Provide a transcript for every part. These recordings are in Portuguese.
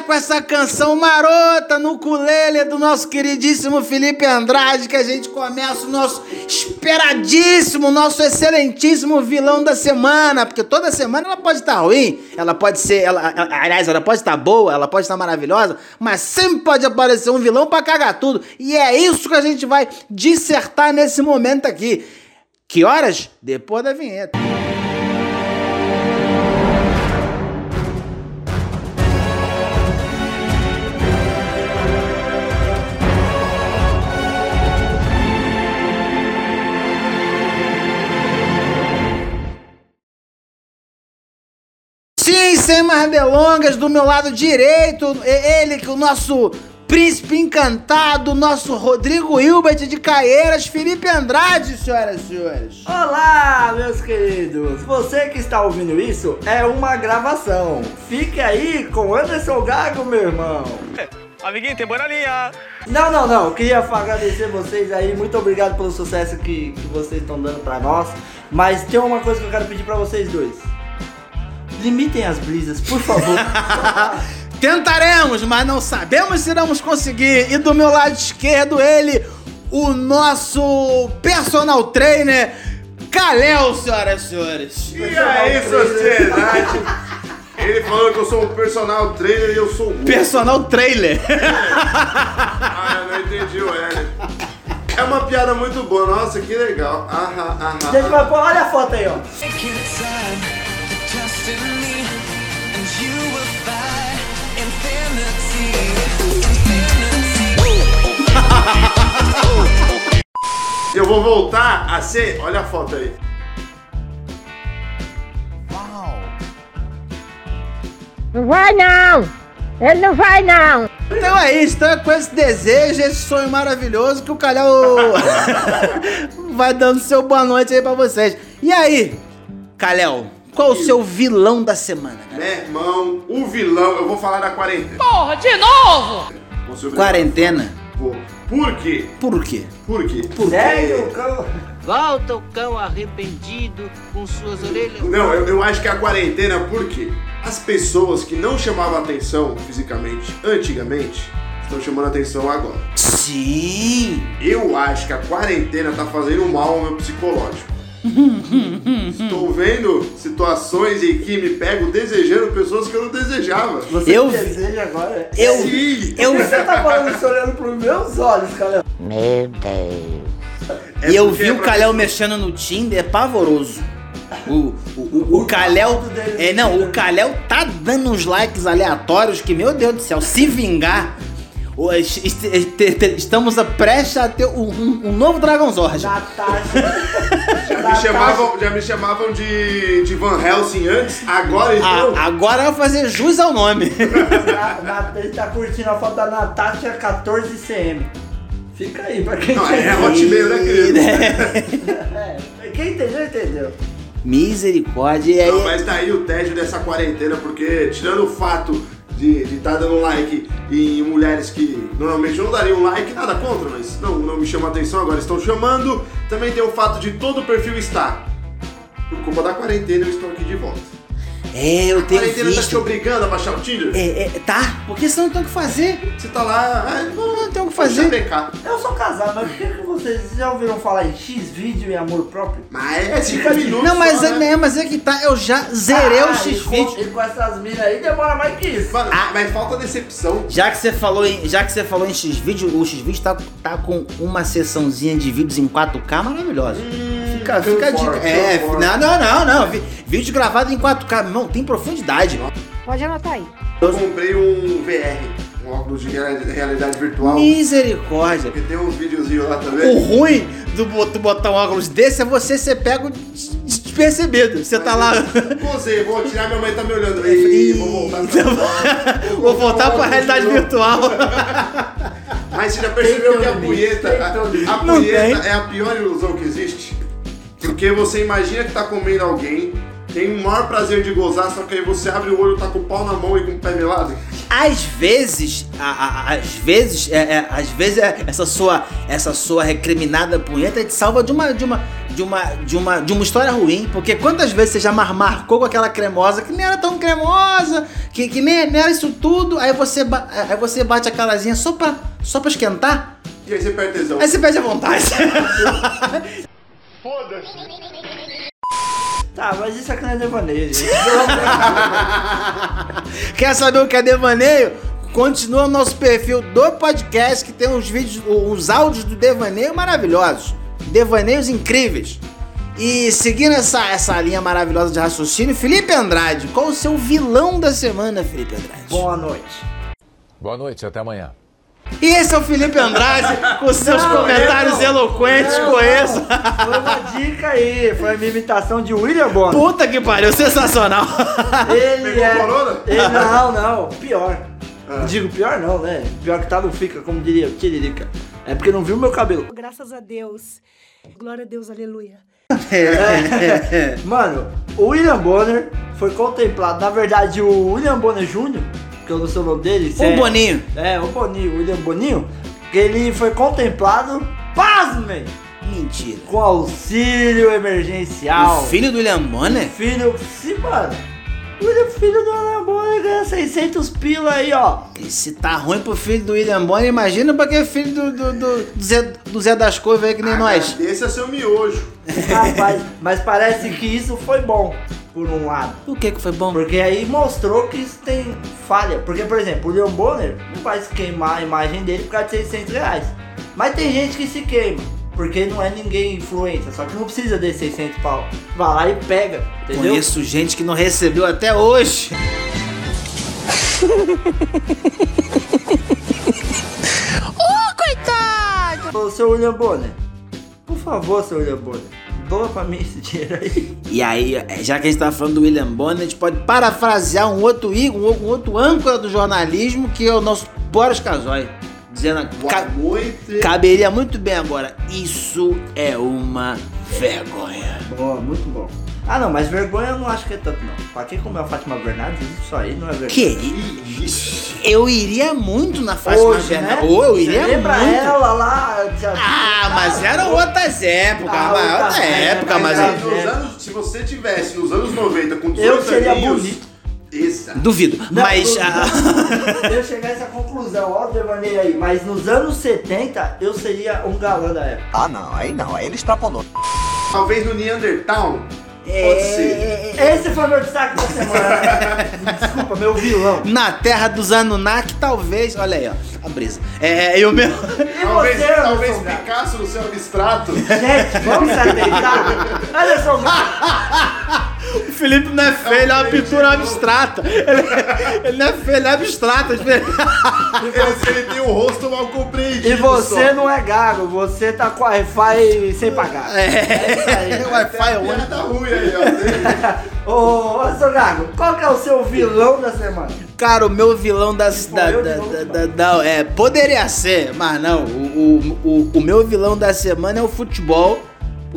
com essa canção marota no culele do nosso queridíssimo Felipe Andrade que a gente começa o nosso esperadíssimo, nosso excelentíssimo vilão da semana. Porque toda semana ela pode estar ruim, ela pode ser, ela, aliás, ela pode estar boa, ela pode estar maravilhosa, mas sempre pode aparecer um vilão pra cagar tudo. E é isso que a gente vai dissertar nesse momento aqui. Que horas? Depois da vinheta. Sim, sem mais delongas, do meu lado direito, ele que o nosso príncipe encantado, nosso Rodrigo Hilbert de Caieiras, Felipe Andrade, senhoras e senhores. Olá, meus queridos! Você que está ouvindo isso é uma gravação. Fique aí com Anderson Gago, meu irmão. Amiguinho, tem boa linha. Não, não, não. Eu queria agradecer vocês aí. Muito obrigado pelo sucesso que, que vocês estão dando pra nós. Mas tem uma coisa que eu quero pedir pra vocês dois. Limitem as brisas, por favor. Tentaremos, mas não sabemos se iremos conseguir. E do meu lado esquerdo, ele, o nosso personal trainer, Kalel, senhoras e senhores. E aí, sociedade? Ele falou que eu sou um personal trainer e eu sou um. Personal trailer. Ah, eu não entendi o L. É uma piada muito boa, nossa, que legal. Aham, aham. Gente, mas olha a foto aí, ó. And you will find infinity. Eu vou voltar a ser. Olha a foto aí. Não vai não! Ele não vai não! Então é isso, então é com esse desejo, esse sonho maravilhoso que o Calhau vai dando seu boa noite aí pra vocês. E aí, Calhau, qual o seu vilão da semana? cara? Meu irmão, o vilão, eu vou falar da quarentena. Porra, de novo! Vou. Quarentena? Vou. Por quê? Por quê? Por quê? Sério, cão? Volta o cão arrependido com suas orelhas. Não, eu, eu acho que a quarentena, por quê? As pessoas que não chamavam atenção fisicamente antigamente estão chamando atenção agora. Sim! Eu acho que a quarentena tá fazendo mal ao meu psicológico. Estou vendo situações em que me pego desejando pessoas que eu não desejava. Você Eu- deseja agora? Eu, Sim! eu, Você tá falando isso olhando pros meus olhos, cara. Meu Deus. É e eu vi é o Kalel pessoa- mexendo no Tinder, é pavoroso. O, o, o, o Kalel. É, não, o Kalel tá dando uns likes aleatórios que, meu Deus do céu, se vingar. Estamos a prestes a ter um, um- um novo Dragon Zord. Natasha. Já me chamavam, já me chamavam de, de Van Helsing antes, agora então. Ah, agora vai fazer jus ao nome. Na, na, ele tá curtindo a foto da Natasha 14cm. Fica aí, pra quem Não, é. Hotmail, né, querido? É, quem entendeu, entendeu. Misericórdia. Aí, Não, mas daí o tédio dessa quarentena, porque tirando o fato de estar tá dando like em mulheres que normalmente não dariam like, nada contra, mas não, não me chama atenção, agora estão chamando. Também tem o fato de todo o perfil estar. Por culpa da quarentena, eu estou aqui de volta. É, eu A tenho quarentena tá te visto. obrigando a baixar o Tinder? É, é, tá, porque senão não tem o que fazer. Você tá lá, ah, Não tem o que fazer. Eu sou casado, mas por que, que vocês já ouviram falar em X vídeo e amor próprio? Mas é 5 minutos. Não, mas só, é, né? é, mas é que tá, eu já zerei o Ah, e X-Vídeo. com- E com essas minas aí demora mais que isso. Mano, mas falta decepção. Já que você falou em, já que você falou em X-Vídeo, o X-Vídeo tá, tá com uma sessãozinha de vídeos em 4K maravilhosa. Fica fica a dica. É, não, não, não, não. Vídeo gravado em 4K, não, tem profundidade. Pode anotar aí. Eu comprei um VR, um óculos de reali- realidade virtual. Misericórdia. Porque tem uns videozinhos lá O também. ruim do tu botar um óculos desse é você ser pego des- despercebido. Você tá lá. Você, vou tirar, minha mãe tá me olhando. Ih, vou voltar pra Vou voltar pra realidade virtual. Mas você já percebeu que a punheta, a, a Não punheta é a pior ilusão que existe? Porque você imagina que tá comendo alguém tem o maior prazer de gozar, só que aí você abre o olho, tá com o pau na mão e com o pé melado. Às vezes, a- a- às vezes, é, é, às vezes é, essa sua, essa sua recriminada punheta te salva de uma, de uma, de uma, de uma, de uma história ruim. Porque quantas vezes você já mar- marcou com aquela cremosa que nem era tão cremosa, que, que nem, nem era isso tudo, aí você, aí você bate a calazinha só pra, só pra esquentar, E aí você perde tesão. aí você perde a vontade. Tá, mas isso aqui não é devaneio, gente. Quer saber o que é devaneio? Continua no nosso perfil do podcast que tem uns vídeos, uns áudios do devaneio maravilhosos. Devaneios incríveis. E seguindo essa, essa linha maravilhosa de raciocínio, Felipe Andrade, qual o seu vilão da semana, Felipe Andrade? Boa noite. Boa noite, até amanhã. E esse é o Felipe Andrade com seus Não, comentários eu não. eloquentes Não, com esse. Foi uma dica aí, foi a minha imitação de William Bonner. Puta que pariu, sensacional. Ele Pegou é. corona? Ele, não, não, pior. Digo pior não, né? Pior que tá não fica, como diria o Tiririca. É porque não viu meu cabelo. Graças a Deus. Glória a Deus, aleluia. Mano, o William Bonner foi contemplado. Na verdade, o William Bonner Jr., que eu não sei o nome dele. O é- Boninho. É, o Boninho, o William Boninho. Que ele foi contemplado, pasmem, Mentira. com auxílio emergencial. O filho do William Bonner? Filho, sim, mano. O William, filho do William Bonner ganha 600 pila aí, ó. E se tá ruim pro filho do William Bonner, imagina pra que filho do, do, do, do Zé, do Zé das Couves aí que nem nós. Esse é seu miojo. Rapaz, mas parece que isso foi bom, por um lado. O que que foi bom? Porque aí mostrou que isso tem falha. Porque, por exemplo, o Leon Bonner não vai se queimar a imagem dele por causa de 600 reais. Mas tem gente que se queima. Porque não é ninguém influência. Só que não precisa de 600 pau. Vai lá e pega. Entendeu? Conheço gente que não recebeu até hoje. Ô, seu William Bonner. Por favor, seu William Bonner. Doa pra mim esse dinheiro aí. E aí, já que a gente tá falando do William Bonner, a gente pode parafrasear um outro ícone, um outro âncora do jornalismo, que é o nosso Boris Casoy. Dizendo, Boa ca- noite. caberia muito bem agora. Isso é uma vergonha. Boa, muito bom. Ah não, mas vergonha eu não acho que é tanto não. Pra quem comeu a Fátima Bernardes, isso aí não é vergonha. Que? Eu iria muito na Fátima Hoje, Bernardes. né? Ou eu Você iria lembra muito. ela lá? já- Ah, mas eram outras épocas, Ah, mas outras outra época, épocas, mas... né? Aí, nos anos, se você tivesse nos anos 90 com 18 Eu seria aninhos, bonito. Duvido, Não, mas... não, ah, Eu chegar a essa conclusão, ó, devaneio aí. Mas nos anos 70, eu seria um galã da época. Ah, não, aí não, aí ele extrapolou. Talvez no Neandertal. É, Pode ser. Esse foi meu destaque da semana. Desculpa, meu vilão. Na terra dos Anunnaki, talvez... Olha aí, ó, a brisa. É, e o meu... E Talvez, você, talvez Anderson? Picasso no seu abstrato. Gente, vamos se atentar. Anderson Gago. O Felipe não é feio, ele é uma pintura abstrata. Ele, ele não é feio, ele é abstrato. ele, ele tem o rosto mal compreendido. E você só. não é gago, você tá com Wi-Fi sem pagar. É, isso aí. o Wi-Fi é único. piada ruim aí, ó. Ô, Anderson Gago, qual que é o seu vilão da semana? Cara, o meu vilão da. for da, da, da- da- é, poderia ser, mas não. O, o, o, o meu vilão da semana é o futebol.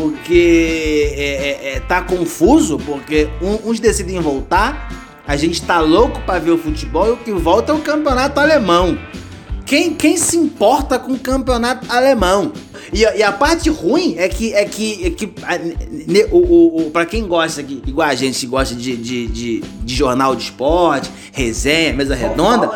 Porque é, é- é- tá confuso, porque um- uns decidem voltar, a gente tá louco pra ver o futebol e o que volta é o campeonato alemão. Quem, quem se importa com o campeonato alemão? E, a- e a parte ruim é que, é que, é que a- ne- o, o, o- pra quem gosta, que, igual a gente que gosta de, de, de, de jornal de esporte, resenha, mesa redonda.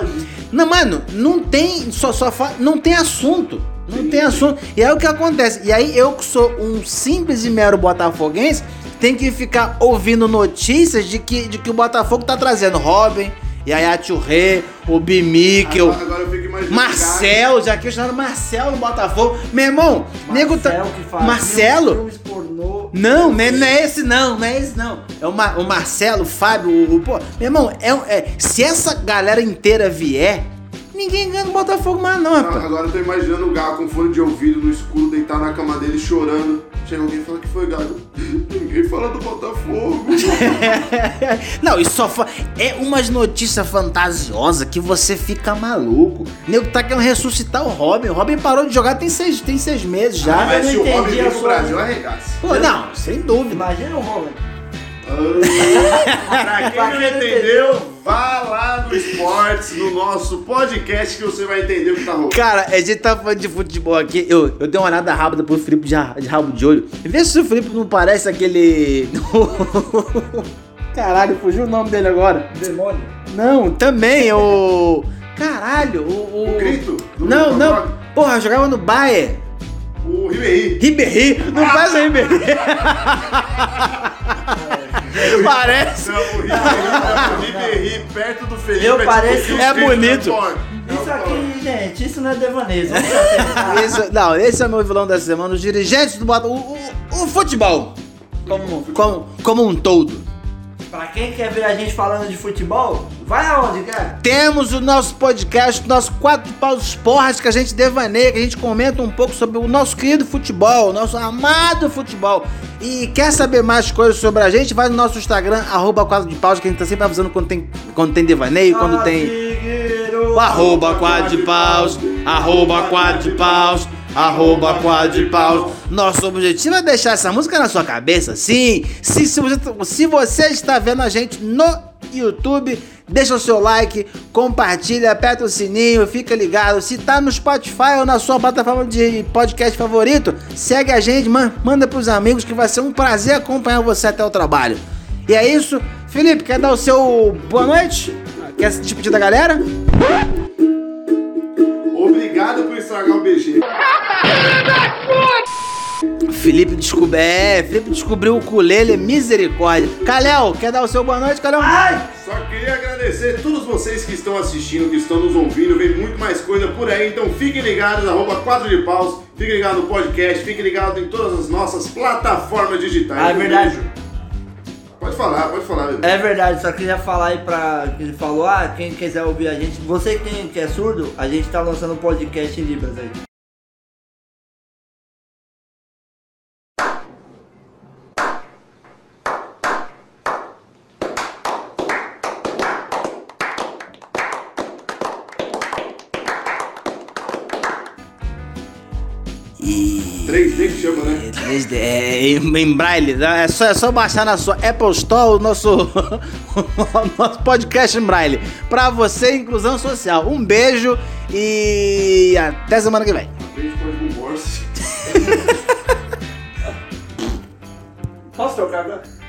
Não, mano, não tem. Só, só não tem assunto. Não tem assunto. E aí o que acontece? E aí eu que sou um simples e mero botafoguense, tenho que ficar ouvindo notícias de que, de que o Botafogo tá trazendo Robin, Yaya Touré, o Bimíquel. Eu. Marcel, já questionaram Marcelo no Botafogo. Meu irmão, nego tá. Marcelo que faz Marcelo? filmes pornô. Não, não é, não é esse não, não é esse não. É o, Ma- o Marcelo, o Fábio, o, o- pô. Meu irmão, é, é- se essa galera inteira vier, ninguém ganha no Botafogo mais não, rapaz. agora eu tô imaginando o Gago com fone de ouvido no escuro, deitar na cama dele chorando. Chega alguém e fala que foi Gago. Ninguém fala do Botafogo. não, isso só fa... é umas notícias fantasiosas que você fica maluco. Nego tá querendo ressuscitar o Robin. O Robin parou de jogar tem seis, tem seis meses já. Ah, Mas se o Robin vir pro Brasil, arregaça. Pô, não, sem dúvida. Imagina o Roland. Pra quem não entendeu, vá lá no Esportes, no nosso podcast, que você vai entender o que tá rolando. Cara, a gente tá falando de futebol aqui. Eu, eu dei uma olhada rápida pro Felipe de, de rabo de olho. Vê se o Felipe não parece aquele. Caralho, fugiu o nome dele agora. Demônio. Não, também, o. Caralho, o. O grito? Não, não. Gogh? Porra, jogava no Bayern. O Ribéry. Ribéry, não faz o Ribéry. Parece. Não, o perto do Felipe. Eu é pareço- tipo, é bonito. Isso aqui, gente, isso não é devaneio. isso não, esse é o meu vilão da semana. Os dirigentes do Botafogo. O, o, o futebol. Como, como, como um todo. Pra quem quer ver a gente falando de futebol, vai aonde, cara? Temos o nosso podcast, o nosso quatro paus porras que a gente devaneia, que a gente comenta um pouco sobre o nosso querido futebol, o nosso amado futebol. E quer saber mais coisas sobre a gente? Vai no nosso Instagram, arroba quadro de paus, que a gente tá sempre avisando quando tem, quando tem devaneio, quando tem. O arroba quadro de paus, arroba quadro de paus, arroba quadro de paus. Nosso objetivo é deixar essa música na sua cabeça, sim. Se, se, você, se você está vendo a gente no YouTube, deixa o seu like, compartilha, aperta o sininho, fica ligado. Se tá no Spotify ou na sua plataforma de podcast favorito, segue a gente, man, manda pros amigos que vai ser um prazer acompanhar você até o trabalho. E é isso. Felipe, quer dar o seu boa noite? Quer se despedir da galera? Felipe descobriu. É, Felipe descobriu o ukulele, misericórdia. Caléu, quer dar o seu boa noite, Caléu? Só queria agradecer a todos vocês que estão assistindo, que estão nos ouvindo. Vem muito mais coisa por aí, então fiquem ligados, arroba 4 de paus. Fiquem ligados no podcast, fiquem ligados em todas as nossas plataformas digitais. Ah, é verdade. beijo. Pode falar, pode falar, bebê. É verdade, só queria falar aí pra quem ele falou, ah, quem quiser ouvir a gente, você que é surdo, a gente tá lançando um podcast em Libras aí. 3D que chama, né? 3D, é, em, braille, né? é só, é só baixar na sua Apple Store o nosso, o nosso podcast em braille. Pra você, inclusão social. Um beijo e até semana que vem. Beijo com. Posso trocar agora?